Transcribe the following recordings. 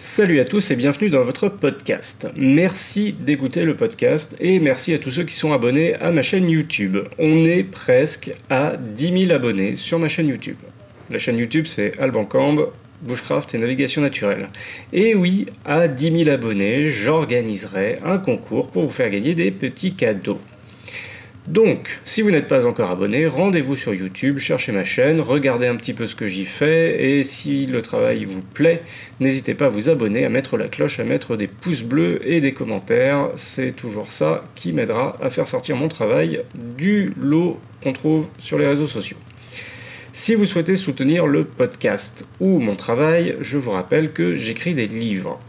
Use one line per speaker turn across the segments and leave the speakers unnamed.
Salut à tous et bienvenue dans votre podcast. Merci d'écouter le podcast et merci à tous ceux qui sont abonnés à ma chaîne YouTube. On est presque à 10 000 abonnés sur ma chaîne YouTube. La chaîne YouTube c'est Alban Cambe, Bushcraft et Navigation Naturelle. Et oui, à 10 000 abonnés, j'organiserai un concours pour vous faire gagner des petits cadeaux. Donc, si vous n'êtes pas encore abonné, rendez-vous sur YouTube, cherchez ma chaîne, regardez un petit peu ce que j'y fais, et si le travail vous plaît, n'hésitez pas à vous abonner, à mettre la cloche, à mettre des pouces bleus et des commentaires. C'est toujours ça qui m'aidera à faire sortir mon travail du lot qu'on trouve sur les réseaux sociaux. Si vous souhaitez soutenir le podcast ou mon travail, je vous rappelle que j'écris des livres.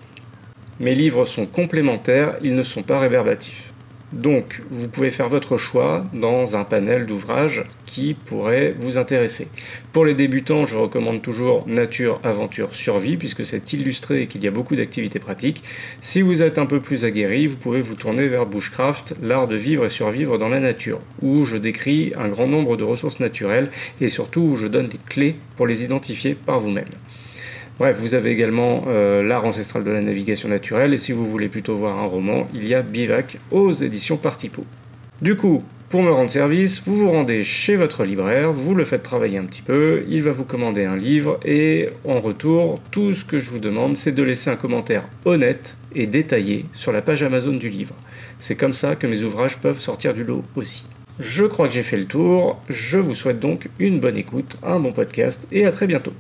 Mes livres sont complémentaires, ils ne sont pas réverbatifs. Donc, vous pouvez faire votre choix dans un panel d'ouvrages qui pourrait vous intéresser. Pour les débutants, je recommande toujours Nature, Aventure, Survie, puisque c'est illustré et qu'il y a beaucoup d'activités pratiques. Si vous êtes un peu plus aguerri, vous pouvez vous tourner vers Bushcraft, l'art de vivre et survivre dans la nature, où je décris un grand nombre de ressources naturelles et surtout où je donne des clés pour les identifier par vous-même. Bref, vous avez également euh, l'art ancestral de la navigation naturelle, et si vous voulez plutôt voir un roman, il y a Bivac aux éditions Partipo. Du coup, pour me rendre service, vous vous rendez chez votre libraire, vous le faites travailler un petit peu, il va vous commander un livre, et en retour, tout ce que je vous demande, c'est de laisser un commentaire honnête et détaillé sur la page Amazon du livre. C'est comme ça que mes ouvrages peuvent sortir du lot aussi. Je crois que j'ai fait le tour, je vous souhaite donc une bonne écoute, un bon podcast, et à très bientôt.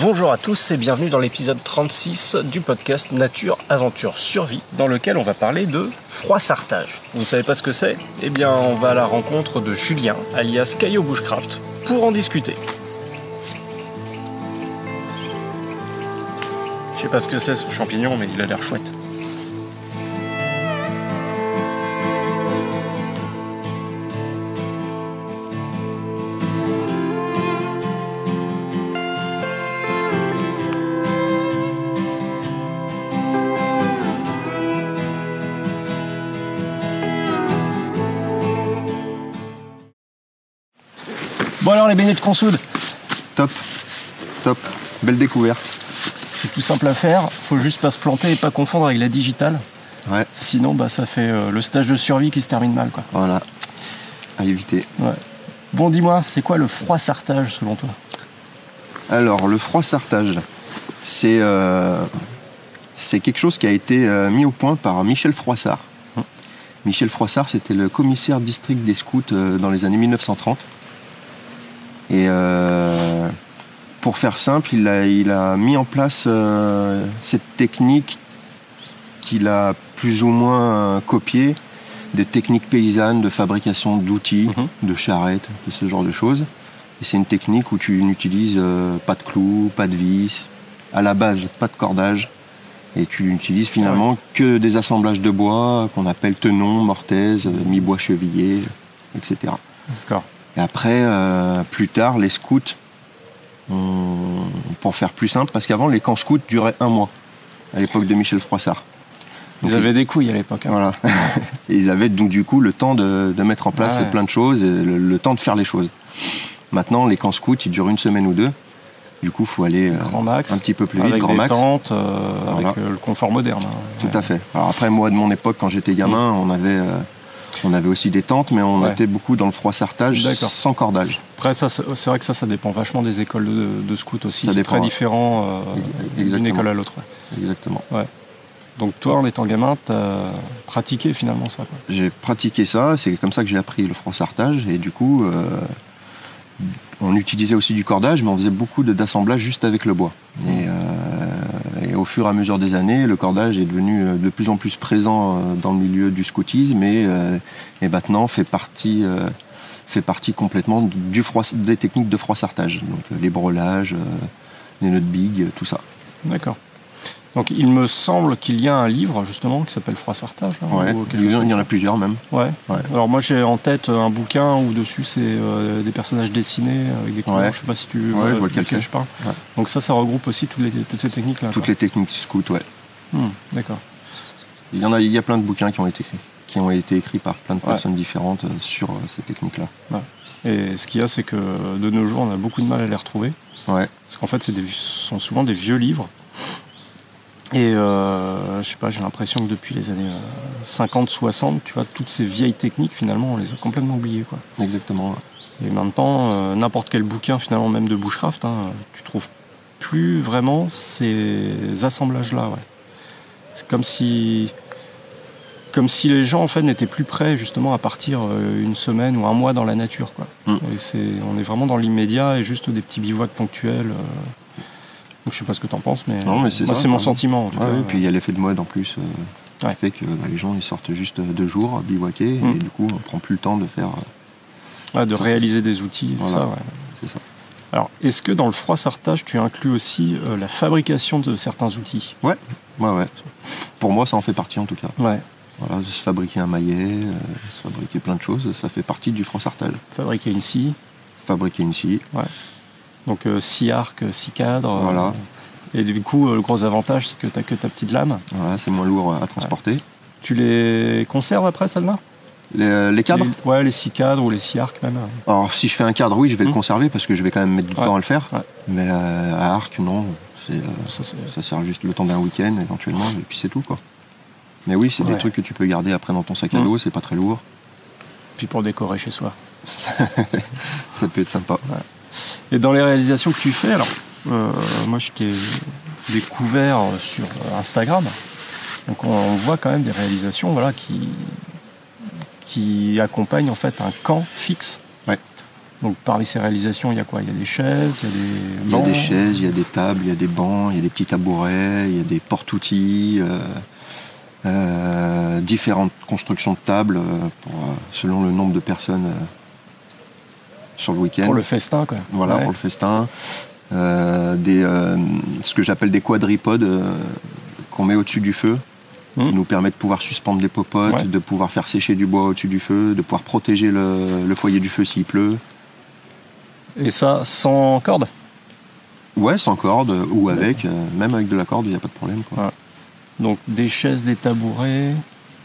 Bonjour à tous et bienvenue dans l'épisode 36 du podcast Nature, Aventure, Survie, dans lequel on va parler de froissartage. Vous ne savez pas ce que c'est? Eh bien, on va à la rencontre de Julien, alias Caillot Bushcraft, pour en discuter. Je sais pas ce que c'est ce champignon, mais il a l'air chouette. Bon alors les beignets de consoude,
Top, top, belle découverte.
c'est tout simple à faire, faut juste pas se planter et pas confondre avec la digitale.
Ouais,
Sinon bah ça fait euh, le stage de survie qui se termine mal quoi.
voilà, à éviter.
Ouais. Bon dis-moi, c'est quoi le froissartage selon toi?
Alors, le froissartage, c'est euh, c'est quelque chose qui a été euh, mis au point par Michel Froissart.
Hum.
Michel Froissart, c'était le commissaire district des scouts dans les années 1930. Et euh, pour faire simple, il a, il a mis en place euh, cette technique qu'il a plus ou moins copiée des techniques paysannes de fabrication d'outils,
Mhm.
de charrettes, de ce genre de choses. Et c'est une technique où tu n'utilises euh, pas de clous, pas de vis, à la base pas de cordage. Et tu n'utilises finalement que des assemblages de bois qu'on appelle tenons, mortaises, euh, mi-bois chevillé, etc.
D'accord.
Et après, euh, plus tard, les scouts, ont- pour faire plus simple, parce qu'avant les camps scouts duraient un mois, à l'époque de Michel Froissart.
Ils avaient des couilles à l'époque. hein.
Voilà. Et ils avaient donc du coup le temps de, de mettre en place
Ouais.
plein de choses, et le, le temps de faire les choses. Maintenant, les camps scouts, ils durent une semaine ou deux. Du coup, faut aller euh,
Grand max.
un petit peu plus vite, grand
des
max.
tentes, euh,
Voilà.
avec euh, le confort moderne. hein.
Tout à fait. Alors après, moi, de mon époque, quand j'étais gamin, on avait, euh, on avait aussi des tentes, mais on
Ouais.
était beaucoup dans le froissartage sans cordage.
Après, ça, c'est vrai que ça, ça dépend vachement des écoles de, de scouts aussi. C'est très différent euh, d'une école à l'autre. ouais.
Exactement.
Donc toi, en étant gamin, t'as pratiqué finalement ça.
J'ai pratiqué ça, c'est comme ça que j'ai appris le froissartage, et du coup, euh, on utilisait aussi du cordage, mais on faisait beaucoup d'assemblage juste avec le bois. Et, euh, au fur et à mesure des années, le cordage est devenu euh, de plus en plus présent euh, dans le milieu du scoutisme et, euh, maintenant fait partie, complètement des techniques de froissartage. Donc les brelages, euh, les nœuds de big, tout ça.
D'accord. Donc il me semble qu'il y a un livre justement qui s'appelle Froissartage. là,
Ouais.
ou
Il y en a plusieurs même.
Ouais.
Ouais.
Alors moi j'ai en tête un bouquin où dessus c'est euh, des personnages dessinés avec des couleurs.
Ouais.
Je sais pas si tu vois
je vois lequel
je parle. Donc ça, ça regroupe aussi toutes, les, toutes ces techniques là.
Toutes les techniques scout, ouais.
D'accord.
Il y en a, il y a plein de bouquins qui ont été écrits, qui ont été écrits par plein de personnes différentes euh, sur euh, ces techniques-là.
Et ce qu'il y a, c'est que de nos jours, on a beaucoup de mal à les retrouver.
Ouais.
Parce qu'en fait, c'est sont souvent des vieux livres. Et euh, je sais pas, j'ai l'impression que depuis les années 50-60, tu vois, toutes ces vieilles techniques, finalement, on les a complètement oubliées. Quoi.
Exactement.
Et maintenant, euh, n'importe quel bouquin, finalement, même de Bushcraft, hein, tu trouves plus vraiment ces assemblages-là. Ouais. C'est comme si, comme si les gens, en fait, n'étaient plus prêts, justement, à partir euh, une semaine ou un mois dans la nature. Quoi.
Mm.
Et c'est, on est vraiment dans l'immédiat et juste des petits bivouacs ponctuels. euh. Donc, je sais pas ce que tu en penses, mais,
Non, mais c'est
moi,
ça,
c'est mon sentiment. En tout
Ouais,
cas.
ouais, puis il y a l'effet de mode en plus. euh,
Ouais.
qui fait que bah, les gens ils sortent juste deux jours à bivouaquer
Mm.
et du coup on prend plus le temps de faire. euh,
Ouais, de réaliser des outils, tout
Voilà.
ça. ouais.
c'est ça.
Alors, est-ce que dans le froid sartage, tu inclus aussi euh, la fabrication de certains outils?
Ouais, ouais. Pour moi ça en fait partie en tout cas.
Ouais.
Voilà, se fabriquer un maillet, euh, se fabriquer plein de choses, ça fait partie du froissartage.
Fabriquer une scie,
Fabriquer une scie,
donc euh, scie arc, scie cadre. euh,
Voilà.
et du coup, euh, le gros avantage, c'est que tu que ta petite lame.
voilà, c'est moins lourd à transporter.
Tu les conserves après, celle-là
Les, les cadres?
Les- Ouais, les scie cadres ou les scie arc même.
Alors si je fais un cadre, oui je vais le conserver parce que je vais quand même mettre du
Ouais.
temps à le faire.
Ouais.
Mais euh, à arc, non. euh,
Ça,
sert juste le temps d'un week-end éventuellement, et puis c'est tout quoi. Mais oui, c'est
Ouais.
des trucs que tu peux garder après dans ton sac à
Mm.
dos, c'est pas très lourd,
Puis pour décorer chez soi.
ça peut être sympa.
Et dans les réalisations que tu fais, alors, euh, moi je t'ai découvert sur Instagram. Donc on, on voit quand même des réalisations voilà, qui, qui accompagnent en fait un camp fixe.
Ouais.
Donc parmi ces réalisations, il y a quoi? Il y a des chaises, il y a des
Il y a des chaises, il y a des tables, il y a des bancs, il y a des petits tabourets, il y a des porte-outils, euh, euh, différentes constructions de tables euh, pour, euh, selon le nombre de personnes sur le week-end.
Pour le festin, quoi.
Voilà,
Ouais.
pour le festin. Euh, des, euh, ce que j'appelle des quadripodes euh, qu'on met au-dessus du feu, qui
Mhm.
nous permet de pouvoir suspendre les popotes,
Ouais.
de pouvoir faire sécher du bois au-dessus du feu, de pouvoir protéger le, le foyer du feu s'il pleut.
Et ça, sans corde?
Ouais, sans corde ou avec, même avec de la corde, il n'y a pas de problème. Quoi.
Donc des chaises, des tabourets,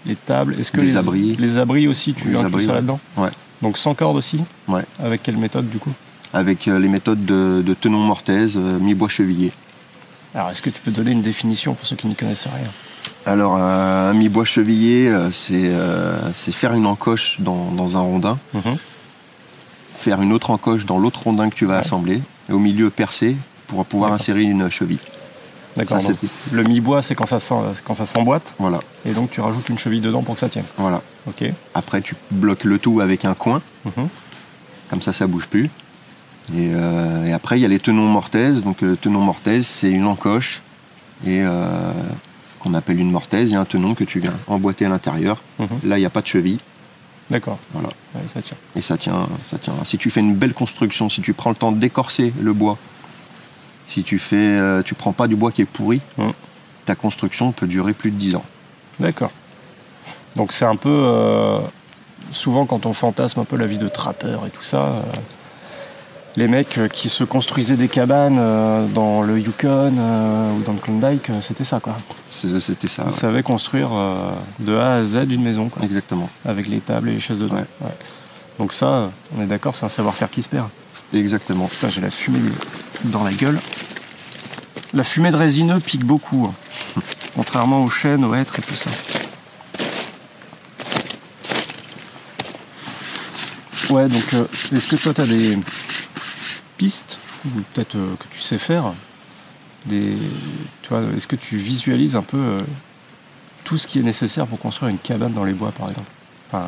les tables. Est-ce que
Des
les
abris.
Les abris aussi, tu
Les
inclus
abris,
ça là-dedans?
Ouais.
Donc sans corde aussi
Ouais.
Avec quelle méthode du coup
Avec euh, les méthodes de, de tenon mortaise, euh, mi-bois chevillé.
Alors est-ce que tu peux donner une définition pour ceux qui n'y connaissent rien
Alors, euh, un mi-bois chevillé, c'est faire une encoche dans, dans un rondin. faire une autre encoche dans l'autre rondin que tu vas
Ouais.
assembler, et au milieu percer pour pouvoir insérer une cheville.
D'accord. Le mi-bois, c'est quand ça quand ça s'emboîte,
Voilà,
et donc tu rajoutes une cheville dedans pour que ça tienne.
voilà.
Ok.
Après, tu bloques le tout avec un coin,
Mhm.
comme ça, ça bouge plus. Et, euh, et après, il y a les tenons mortaises. Donc, euh, tenon mortaise, c'est une encoche et euh, qu'on appelle une mortaise. Il y a un tenon que tu viens emboîter à l'intérieur.
Mhm.
Là, il n'y a pas de cheville.
D'accord.
Voilà.
Ouais, ça tient.
Et ça tient, ça tient. Si tu fais une belle construction, si tu prends le temps d'écorcer le bois, si tu fais, euh, tu prends pas du bois qui est pourri,
Mhm.
ta construction peut durer plus de 10 ans.
D'accord. Donc c'est un peu euh, souvent quand on fantasme un peu la vie de trappeur et tout ça, euh, les mecs qui se construisaient des cabanes dans le Yukon ou dans le Klondike, c'était ça quoi.
C'était ça.
Ils
ouais.
savaient construire de A à Z une maison quoi,
Exactement.
avec les tables et les chaises dedans.
Ouais.
Ouais. Donc ça, on est d'accord, c'est un savoir-faire qui se perd.
Exactement.
Putain, j'ai la fumée dans la gueule. La fumée de résineux pique beaucoup, hein. contrairement aux chênes, aux hêtres et tout ça. Ouais, donc euh, est-ce que toi tu as des pistes, ou peut-être euh, que tu sais faire, des, tu vois, est-ce que tu visualises un peu euh, tout ce qui est nécessaire pour construire une cabane dans les bois par exemple? Enfin,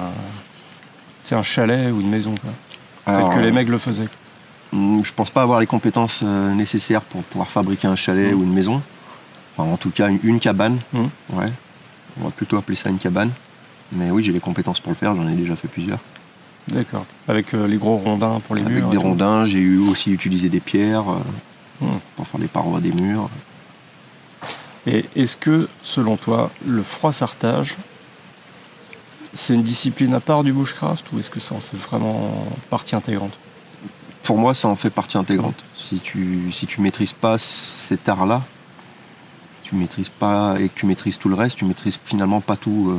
c'est un chalet ou une maison, quoi.
Alors,
que les mecs le faisaient.
Hum, je pense pas avoir les compétences euh, nécessaires pour pouvoir fabriquer un chalet
Mhm.
ou une maison. Enfin, en tout cas, une, une cabane.
Mhm.
Ouais. On va plutôt appeler ça une cabane. Mais oui, j'ai les compétences pour le faire. J'en ai déjà fait plusieurs.
D'accord. Avec euh, les gros rondins pour les
Avec
murs.
des
et tout.
rondins, j'ai eu aussi utilisé des pierres euh, pour faire les parois des murs.
Et est-ce que, selon toi, le froissartage, c'est une discipline à part du bushcraft ou est-ce que ça en fait vraiment partie intégrante?
Pour moi, ça en fait partie intégrante. Si tu si tu maîtrises pas cet art-là, tu maîtrises pas et que tu maîtrises tout le reste, tu maîtrises finalement pas tout, euh,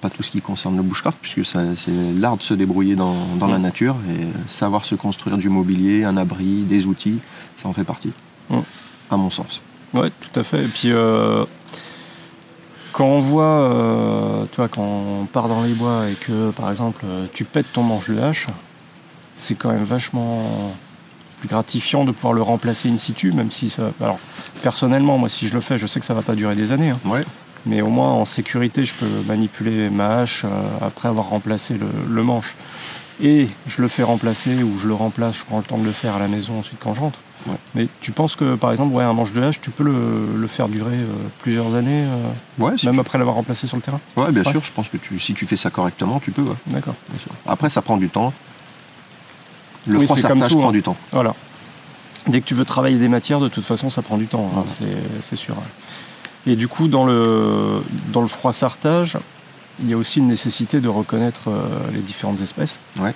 pas tout ce qui concerne le bushcraft, puisque c'est l'art de se débrouiller dans, dans la
Mm.
nature et savoir se construire du mobilier, un abri, des outils, ça en fait partie,
Mm.
à mon sens.
Ouais, tout à fait. Et puis, euh, quand on voit, euh, tu vois, quand on part dans les bois et que, par exemple, tu pètes ton manche de hache, c'est quand même vachement plus gratifiant de pouvoir le remplacer in situ, même si ça. Alors, personnellement, moi, si je le fais, je sais que ça va pas durer des années. hein.
Ouais.
mais au moins en sécurité, je peux manipuler ma hache euh, après avoir remplacé le, le manche. Et je le fais remplacer ou je le remplace, je prends le temps de le faire à la maison ensuite quand je rentre.
Ouais.
Mais tu penses que par exemple, ouais, un manche de hache, tu peux le, le faire durer euh, plusieurs années, euh,
Ouais, si
même
tu-
après l'avoir remplacé sur le terrain?
Ouais, bien
Ouais.
sûr, je pense que tu, si tu fais ça correctement, tu peux.
D'accord.
Après, ça prend du temps. Le
Oui,
froissartage prend
hein.
du temps.
Voilà. Dès que tu veux travailler des matières, de toute façon, ça prend du temps, hein,
Voilà.
c'est- c'est sûr. Et du coup, dans le, dans le froissartage, il y a aussi une nécessité de reconnaître euh, les différentes espèces.
Ouais.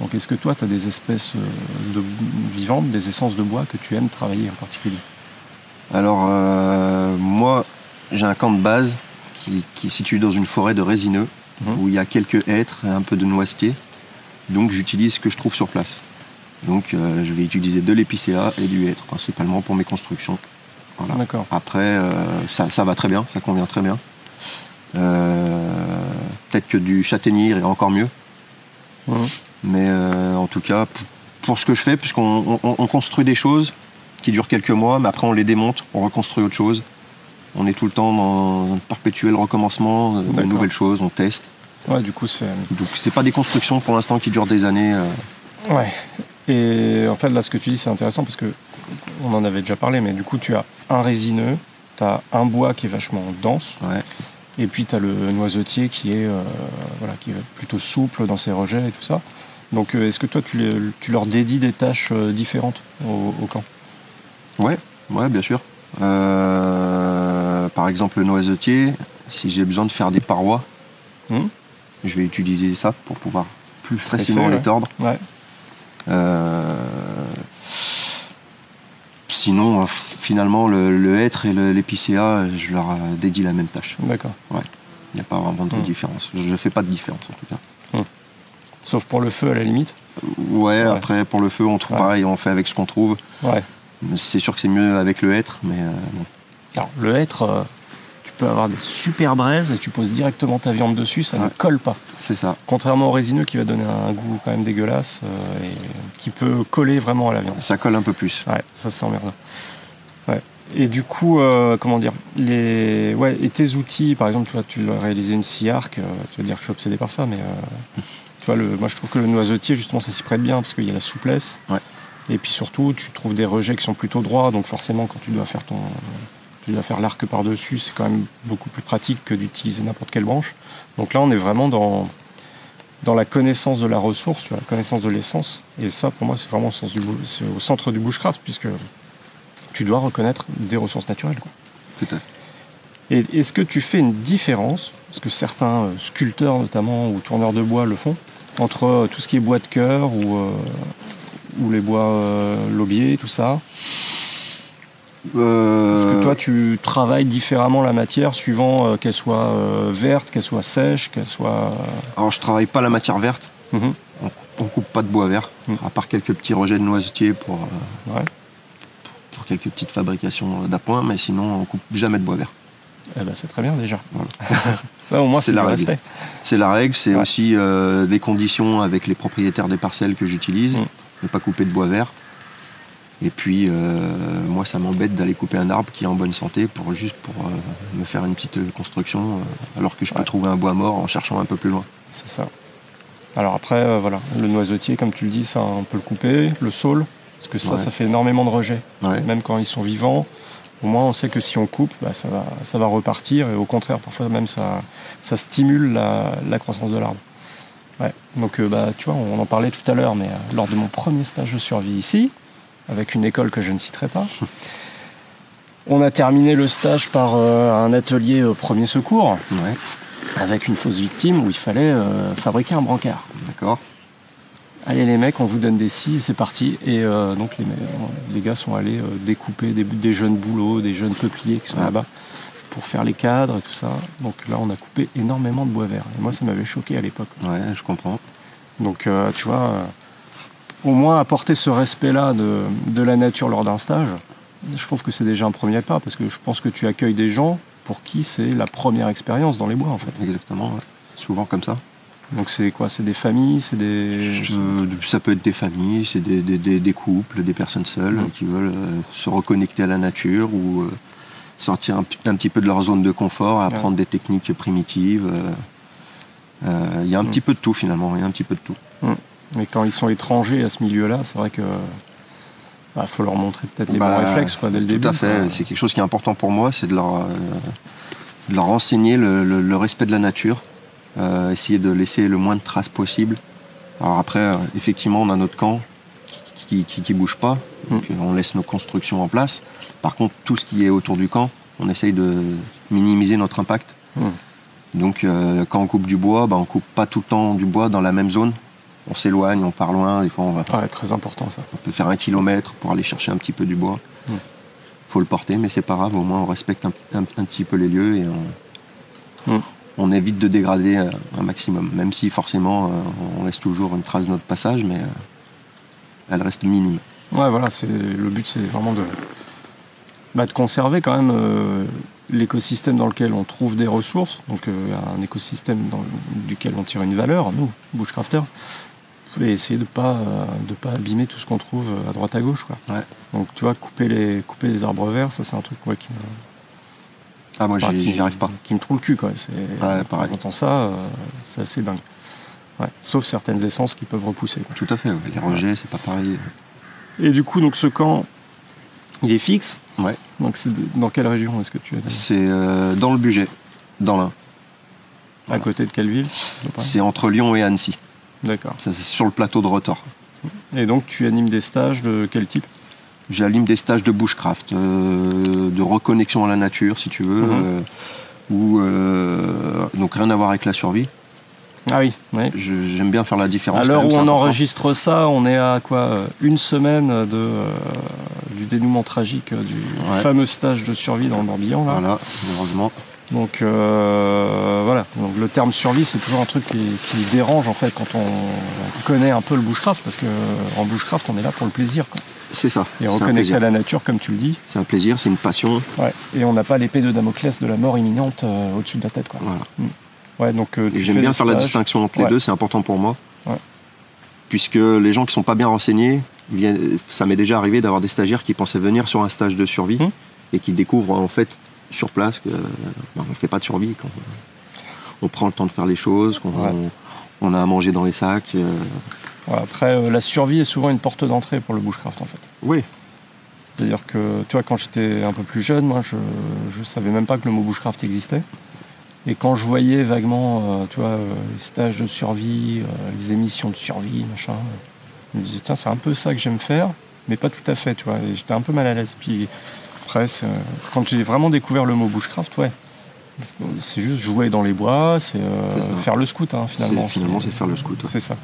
Donc, est-ce que toi, tu as des espèces euh, de, vivantes, des essences de bois que tu aimes travailler en particulier?
Alors, euh, moi, j'ai un camp de base qui, qui est situé dans une forêt de résineux,
Mhm.
où il y a quelques hêtres et un peu de noisetier. Donc, j'utilise ce que je trouve sur place. Donc, euh, je vais utiliser de l'épicéa et du hêtre, principalement pour mes constructions. Voilà.
D'accord.
Après, euh, ça, ça va très bien, ça convient très bien. Euh, Peut-être que du châtaignier irait encore mieux.
Mhm.
Mais en tout cas, pour, pour ce que je fais, puisqu'on on- on construit des choses qui durent quelques mois, mais après on les démonte, on reconstruit autre chose. On est tout le temps dans un perpétuel recommencement de- nouvelles choses, on teste.
Ouais, du coup, c'est.
Donc c'est pas des constructions pour l'instant qui durent des années. euh,
Ouais. Et en fait, là, ce que tu dis, c'est intéressant parce que on en avait déjà parlé, mais du coup, tu as un résineux, tu as un bois qui est vachement dense,
ouais.
et puis tu as le noisetier qui est, euh, voilà, qui est plutôt souple dans ses rejets et tout ça. Donc, euh, est-ce que toi, tu, les- tu leur dédies des tâches différentes au, au camp?
Ouais, ouais, bien sûr. Euh, par exemple, le noisetier, si j'ai besoin de faire des parois,
Mhm.
Je vais utiliser ça pour pouvoir plus facilement
ouais.
les tordre.
Ouais.
Euh, sinon, euh, finalement, le, le hêtre et le- l'épicéa, je leur euh, dédie la même tâche.
D'accord.
Il n'y a pas vraiment de
Mhm.
différence. Je ne fais pas de différence en tout cas.
Sauf pour le feu, à la limite.
Ouais,
Ouais.
après, pour le feu, on trouve
Ouais.
pareil, on fait avec ce qu'on trouve.
Ouais.
C'est sûr que c'est mieux avec le hêtre, mais euh, bon.
Alors, le hêtre, euh, peux avoir des super braises et tu poses directement ta viande dessus, ça ne colle pas.
c'est ça.
Contrairement au résineux qui va donner un goût quand même dégueulasse euh, et qui peut coller vraiment à la viande.
Ça colle un peu plus.
Ouais, ça c'est emmerdant. Ouais. Et du coup, euh, comment dire, les, ouais, et tes outils, par exemple, tu vois, tu as réalisé une scie arc, euh, tu vas dire que je suis obsédé par ça, mais tu vois, le, moi je trouve que le noisetier, justement, ça s'y prête bien parce qu'il y a la souplesse.
Ouais.
Et puis surtout, tu trouves des rejets qui sont plutôt droits, donc forcément, quand tu dois faire ton, tu dois faire l'arc par-dessus, c'est quand même beaucoup plus pratique que d'utiliser n'importe quelle branche. Donc là, on est vraiment dans, dans la connaissance de la ressource, tu vois, la connaissance de l'essence. Et ça, pour moi, c'est vraiment au, sens du, au centre du bushcraft, puisque tu dois reconnaître des ressources naturelles. quoi.
Tout à fait.
Et est-ce que tu fais une différence, parce que certains euh, sculpteurs notamment ou tourneurs de bois le font, entre euh, tout ce qui est bois de cœur ou, euh, ou les bois euh, lobiers, tout ça
Euh,
Est-ce que toi tu travailles différemment la matière suivant euh, qu'elle soit euh, verte, qu'elle soit sèche, qu'elle soit.
Alors, je travaille pas la matière verte.
Mhm.
On, on coupe pas de bois vert,
Mm.
à part quelques petits rejets de noisetier pour, euh,
Ouais.
pour quelques petites fabrications d'appoint, mais sinon, on coupe jamais de bois vert.
Eh ben, c'est très bien déjà.
Voilà.
Au moins C'est
la
du
règle.
respect.
C'est la règle, c'est aussi euh, des conditions avec les propriétaires des parcelles que j'utilise,
Mm.
ne pas couper de bois vert. Et puis, euh, moi, ça m'embête d'aller couper un arbre qui est en bonne santé pour juste pour euh, me faire une petite euh, construction, euh, alors que je peux
Ouais.
trouver un bois mort en cherchant un peu plus loin.
C'est ça. Alors après, voilà, le noisetier, comme tu le dis, ça on peut le couper, le saule, parce que ça,
Ouais.
ça fait énormément de rejets.
Ouais.
Même quand ils sont vivants, au moins on sait que si on coupe, bah, ça, va, ça va repartir, et au contraire, parfois même ça, ça stimule la, la croissance de l'arbre. Ouais. Donc bah, tu vois, on en parlait tout à l'heure, mais lors de mon premier stage de survie ici, avec une école que je ne citerai pas, on a terminé le stage par euh, un atelier euh, premier secours,
Ouais,
avec une fausse victime où il fallait euh, fabriquer un brancard.
d'accord.
allez les mecs, on vous donne des scies c'est parti. Et euh, donc les, les, gars sont allés découper des, jeunes bouleaux, des jeunes peupliers qui sont là-bas pour faire les cadres et tout ça. Donc là, on a coupé énormément de bois vert. Et moi, ça m'avait choqué à l'époque.
Ouais, je comprends.
Donc, tu vois, au moins apporter ce respect-là de, de, la nature lors d'un stage, je trouve que c'est déjà un premier pas parce que je pense que tu accueilles des gens pour qui c'est la première expérience dans les bois en fait.
Exactement, souvent comme ça.
Donc c'est quoi? C'est des familles? C'est des.
ça peut être des familles, c'est des, des, des, couples, des personnes seules mmh. qui veulent euh, se reconnecter à la nature ou euh, sortir un, un, petit peu de leur zone de confort, apprendre des techniques primitives. Euh, il y a un mmh. petit peu de tout finalement, il y a un petit peu de tout.
Mmh. Mais quand ils sont étrangers à ce milieu-là, c'est vrai que il bah, faut leur montrer peut-être les bons bah, réflexes quoi, dès le début.
Tout à fait. C'est quelque chose qui est important pour moi, c'est de leur, de leur enseigner le, le, respect de la nature, euh, essayer de laisser le moins de traces possible. Alors après, euh, effectivement, on a notre camp qui, qui, bouge pas, mm. on laisse nos constructions en place. Par contre, tout ce qui est autour du camp, on essaye de minimiser notre impact. Mm. Donc, euh, quand on coupe du bois, bah, on coupe pas tout le temps du bois dans la même zone. On s'éloigne, on part loin. Des fois, on va.
Ah, très important ça.
On peut faire un kilomètre pour aller chercher un petit peu du bois. Il mm. Faut le porter, mais c'est pas grave. Au moins, on respecte un, un, petit peu les lieux et on, on évite de dégrader euh, un maximum, même si forcément euh, on laisse toujours une trace de notre passage, mais euh, elle reste minime.
Ouais, voilà, c'est le but, c'est vraiment de, bah, de conserver quand même l'écosystème dans lequel on trouve des ressources, donc un écosystème dans, duquel on tire une valeur, nous, bushcrafters, et essayer de pas de pas abîmer tout ce qu'on trouve à droite à gauche, quoi. Donc tu vois, couper les couper les arbres verts, ça c'est un truc qui me
ah, moi, j'y arrive pas.
Qui me trouve le cul, quoi. C'est,
ouais, pareil.
Quand ça, euh, c'est assez dingue. Ouais. Sauf certaines essences qui peuvent repousser.
Tout à fait, les rejets, c'est pas pareil.
Et du coup, donc ce camp, il est fixe.
Ouais.
Donc c'est dans quelle région est-ce que tu es
C'est euh, dans le budget, dans l'Ain.
À côté de quelle ville?
C'est entre Lyon et Annecy.
D'accord.
c'est sur le plateau de Rotor.
Et donc tu animes des stages de quel type?
J'anime des stages de bushcraft, euh, de reconnexion à la nature, si tu veux, mhm. euh, ou euh, donc rien à voir avec la survie.
Ah oui,
J'aime bien faire la différence.
À l'heure où on enregistre ça, on est à quoi Une semaine de, du dénouement tragique du fameux stage de survie dans le Morbihan. Là?
Voilà, heureusement.
Donc voilà, donc le terme survie, c'est toujours un truc qui, qui, dérange en fait quand on connaît un peu le bushcraft, parce qu'en bushcraft, on est là pour le plaisir.
C'est ça.
Et reconnecter à la nature, comme tu le dis.
C'est un plaisir, c'est une passion.
Ouais. Et on n'a pas l'épée de Damoclès de la mort imminente euh, au-dessus de la tête. Quoi.
Voilà.
Mm. Ouais, donc, euh,
J'aime bien faire la distinction entre les deux, c'est important pour moi. Puisque les gens qui sont pas bien renseignés, viennent, ça m'est déjà arrivé d'avoir des stagiaires qui pensaient venir sur un stage de survie mm. et qui découvrent en fait sur place qu'on ben, ne fait pas de survie. Quand on prend le temps de faire les choses, qu'on on, a à manger dans les sacs. Euh,
après, euh, la survie est souvent une porte d'entrée pour le bushcraft en fait.
Oui.
C'est-à-dire que, tu vois, quand j'étais un peu plus jeune, moi, je ne savais même pas que le mot bushcraft existait. Et quand je voyais vaguement, euh, tu vois, les stages de survie, les émissions de survie, machin, je me disais, tiens, c'est un peu ça que j'aime faire, mais pas tout à fait, tu vois. j'étais un peu mal à l'aise. Puis après, quand j'ai vraiment découvert le mot bushcraft, ouais, c'est juste jouer dans les bois, c'est faire le scout, hein, finalement.
Finalement, c'est faire le scout.
C'est ça.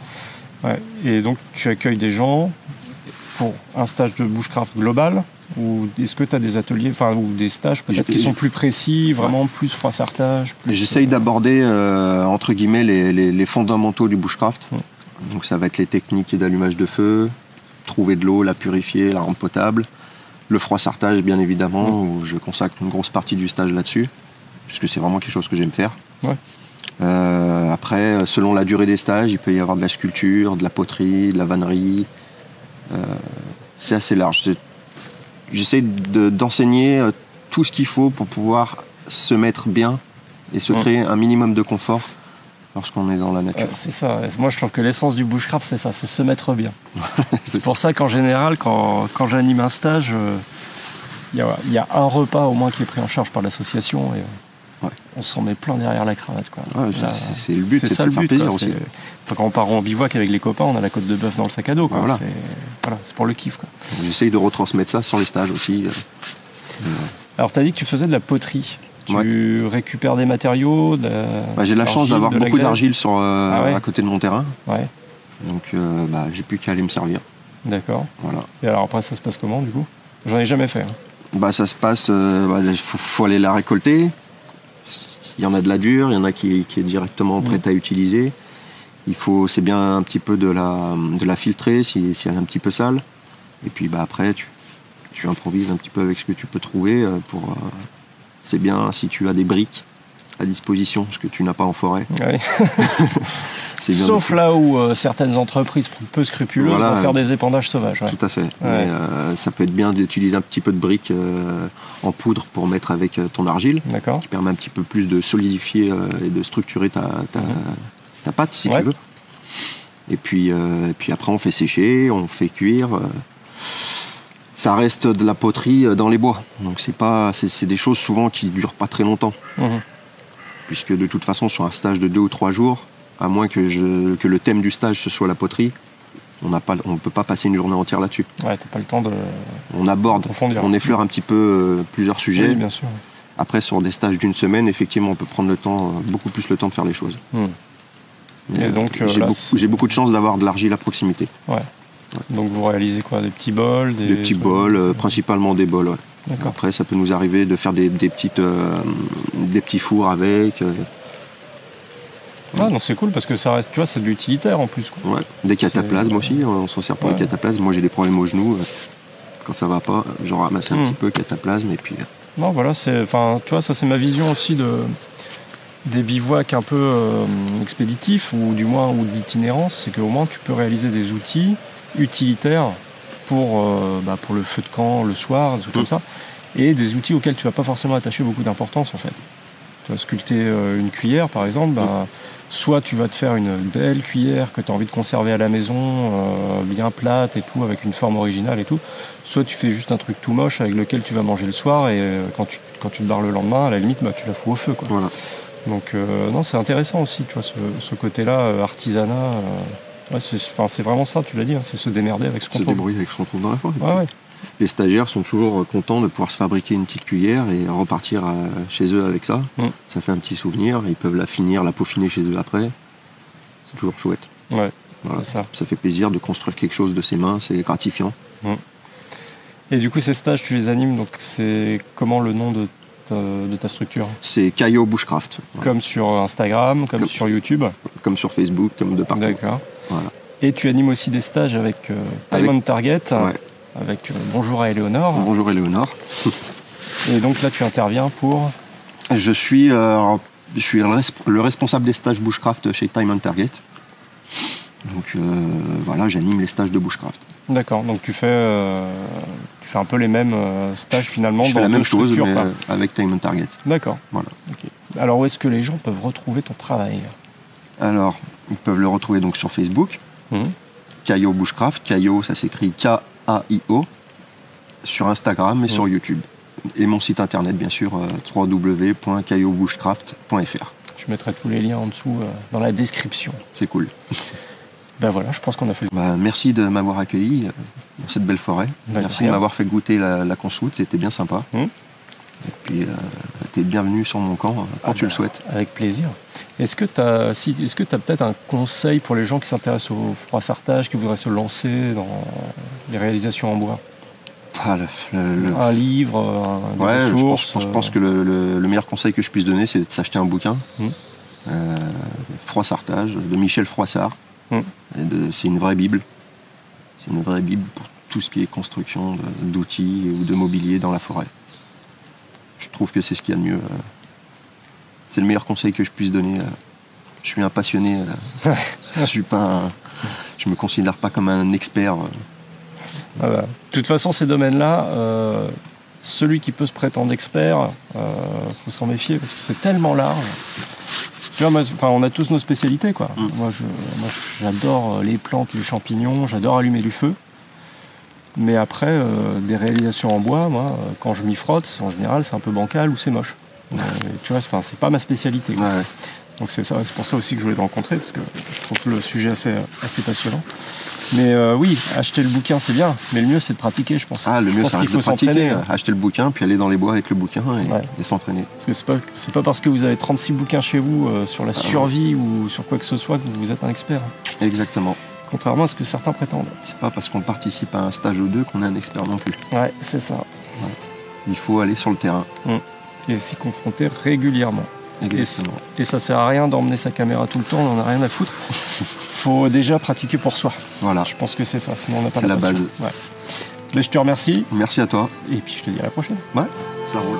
Et donc tu accueilles des gens pour un stage de bushcraft global ou est-ce que tu as des ateliers, enfin ou des stages peut-être qui sont plus précis, vraiment plus froissartage
J'essaye d'aborder euh, entre guillemets les, fondamentaux du bushcraft. Donc ça va être les techniques d'allumage de feu, trouver de l'eau, la purifier, la rendre potable, le froissartage bien évidemment, où je consacre une grosse partie du stage là-dessus, puisque c'est vraiment quelque chose que j'aime faire. Euh, après, selon la durée des stages, il peut y avoir de la sculpture, de la poterie, de la vannerie. Euh, c'est assez large. J'essaie d'enseigner euh, tout ce qu'il faut pour pouvoir se mettre bien et se créer un minimum de confort lorsqu'on est dans la nature.
c'est ça. Moi, je trouve que l'essence du bushcraft, c'est ça, c'est se mettre bien. c'est pour ça qu'en général, quand, quand j'anime un stage, il y, y, a un repas au moins qui est pris en charge par l'association. Et, on s'en met plein derrière la cravate. Quoi.
c'est le but, c'est ça le but. Plaisir aussi.
quand on part en bivouac avec les copains, on a la côte de bœuf dans le sac à dos. Voilà. C'est pour le kiff.
J'essaye de retransmettre ça sur les stages aussi. Euh.
Alors, tu as dit que tu faisais de la poterie. Tu récupères des matériaux
bah, J'ai la chance d'avoir beaucoup d'argile sur euh, ah à côté de mon terrain. Donc euh, bah, j'ai plus qu'à aller me servir.
D'accord.
Voilà.
Et alors après, ça se passe comment du coup? J'en ai jamais fait. hein.
Bah, ça se passe, euh, bah, il faut, faut aller la récolter. Il y en a de la dure, il y en a qui, qui est directement prête à utiliser. Il faut, c'est bien un petit peu de la, de la filtrer si, si elle est un petit peu sale. Et puis bah, après, tu, tu improvises un petit peu avec ce que tu peux trouver. pour, c'est bien si tu as des briques à disposition, ce que tu n'as pas en forêt.
Ouais. Sauf là où euh, certaines entreprises peu scrupuleuses
Voilà.
vont faire des épandages sauvages. ouais.
Tout à fait. Mais, euh, ça peut être bien d'utiliser un petit peu de briques euh, en poudre pour mettre avec ton argile. Qui permet un petit peu plus de solidifier et de structurer ta, ta, ta pâte si tu veux. Et puis, et puis après on fait sécher, on fait cuire. Ça reste de la poterie euh, dans les bois. Donc c'est pas, c'est, des choses souvent qui durent pas très longtemps.
Mhm.
Puisque de toute façon sur un stage de deux ou trois jours, à moins que, je, que le thème du stage ce soit la poterie, on n'a pas, on peut pas passer une journée entière là-dessus.
Ouais, t'as pas le temps de.
On aborde, on effleure un petit peu euh, plusieurs sujets.
Oui, bien sûr.
Après, sur des stages d'une semaine, effectivement, on peut prendre le temps, euh, beaucoup plus le temps de faire les choses.
Hmm. Et donc, euh,
j'ai, beaucoup, beaucoup de chance d'avoir de l'argile à proximité.
Donc vous réalisez quoi? Des petits bols Des,
Des petits bols, euh, principalement des bols. ouais. Après, ça peut nous arriver de faire des, des petites, euh, des petits fours avec, euh,
Ah, non, c'est cool parce que ça reste, tu vois, c'est de l'utilitaire en plus. Quoi.
ouais. des cataplasmes aussi. On s'en sert pour
Ouais.
les cataplasmes. Moi, j'ai des problèmes aux genoux. Quand ça va pas, j'en ramasse un
Hmm.
petit peu cataplasme et puis.
Non, voilà, c'est, enfin, tu vois, ça c'est ma vision aussi de des bivouacs un peu expéditifs ou du moins ou d'itinérance, c'est qu'au moins tu peux réaliser des outils utilitaires pour euh, bah, pour le feu de camp le soir, des trucs comme
Mm.
ça, et des outils auxquels tu vas pas forcément attacher beaucoup d'importance en fait. Tu vas sculpter euh, une cuillère par exemple, bah, soit tu vas te faire une belle cuillère que tu as envie de conserver à la maison, euh, bien plate et tout, avec une forme originale et tout, soit tu fais juste un truc tout moche avec lequel tu vas manger le soir et quand tu, quand tu te barres le lendemain, à la limite, bah, tu la fous au feu. Quoi.
Voilà.
Donc non, c'est intéressant aussi, tu vois, ce, ce côté-là, artisanat. Ouais, c'est, enfin, c'est vraiment ça, tu l'as dit, hein, c'est se démerder avec ce qu'on
Se
trouve.
débrouiller avec ce qu'on trouve dans la forêt.
Ouais, ouais.
Les stagiaires sont toujours euh, contents de pouvoir se fabriquer une petite cuillère et repartir euh, chez eux avec ça.
Mm.
Ça fait un petit souvenir. Ils peuvent la finir, la peaufiner chez eux après. C'est toujours chouette.
Ouais,
Voilà.
ça.
Ça fait plaisir de construire quelque chose de ses mains. C'est gratifiant.
Et du coup, ces stages, tu les animes, donc c'est comment le nom de ta, de ta structure?
C'est Caillot Bushcraft.
Comme sur Instagram, comme
Comme-
sur YouTube.
Comme sur Facebook, comme de partout.
D'accord. Et tu animes aussi des stages avec euh, Time
Avec-
on Target,
Ouais.
avec euh, Bonjour à Eleonore.
Bonjour Éléonore.
Et donc là, tu interviens pour.
Je suis, euh, je suis le, res- le responsable des stages Bushcraft chez Time and Target. Donc voilà, j'anime les stages de Bushcraft.
D'accord, donc tu fais, tu fais un peu les mêmes stages finalement
je
dans
fais la même chose, mais avec Time and Target.
D'accord.
Voilà.
Alors où est-ce que les gens peuvent retrouver ton travail?
Alors, ils peuvent le retrouver donc sur Facebook, Caillot Bushcraft. Ça s'écrit K-A-I-O. Sur Instagram et sur YouTube. Et mon site internet, bien sûr, euh.
Je mettrai tous les liens en dessous euh, dans la description.
C'est cool.
Ben voilà, je pense qu'on a fait.
Bah, merci de m'avoir accueilli euh, dans cette belle forêt.
De
merci de m'avoir fait goûter la, la c'était bien sympa.
Mhm.
Et puis, euh, t'es le bienvenu sur mon camp euh, quand
Ah
tu
bah,
le souhaites.
Avec plaisir. Est-ce que tu as, si, est-ce que as peut-être un conseil pour les gens qui s'intéressent au froissartage, qui voudraient se lancer dans les réalisations en bois?
Ah, le- le- le-
Un livre, un,
Ouais, je pense,
ressources
je pense- je
euh,
pense que le, le- le meilleur conseil que je puisse donner, c'est de s'acheter un bouquin. Euh, Froissartage, de Michel Froissart. De- C'est une vraie Bible. C'est une vraie Bible pour tout ce qui est construction d'outils ou de mobilier dans la forêt. Trouve que c'est ce qu'il y a de mieux. euh. C'est le meilleur conseil que je puisse donner. euh. Je suis un passionné. euh. je suis pas un- Je me considère pas comme un expert.
Ah bah, De toute façon, ces domaines-là, euh, celui qui peut se prétendre expert, euh, faut s'en méfier parce que c'est tellement large. Tu vois, moi, enfin, on a tous nos spécialités, quoi.
Mm.
Moi, j'adore les plantes, les champignons, j'adore allumer du feu. Mais après, euh, des réalisations en bois, moi, quand je m'y frotte, en général, c'est un peu bancal ou c'est moche. Euh, tu vois, c'est pas ma spécialité.
Ouais.
Donc c'est ça, c'est pour ça aussi que je voulais te rencontrer, parce que je trouve le sujet assez, assez passionnant. Mais euh, oui, acheter le bouquin c'est bien, mais le mieux c'est de pratiquer, je pense.
Ah, le
Je
mieux, reste de
faut s'entraîner.
pratiquer. Acheter le bouquin, puis aller dans les bois avec le bouquin et,
Ouais.
s'entraîner.
Parce que c'est pas, c'est pas parce que vous avez 36 bouquins chez vous euh, sur la
Ah ouais.
survie ou sur quoi que ce soit que vous êtes un expert.
Exactement.
Contrairement à ce que certains prétendent.
C'est pas parce qu'on participe à un stage ou deux qu'on est un expert non plus.
Ouais, c'est ça.
Il faut aller sur le terrain.
Et s'y confronter régulièrement. Et,
Exactement.
et ça sert à rien d'emmener sa caméra tout le temps, on en a rien à foutre. Faut déjà pratiquer pour soi.
Voilà.
Je pense que c'est ça, sinon on n'a pas
C'est la
passion.
base.
Ouais. Mais je te remercie
Merci à toi.
et puis je te dis à la prochaine.
Ouais, ça roule.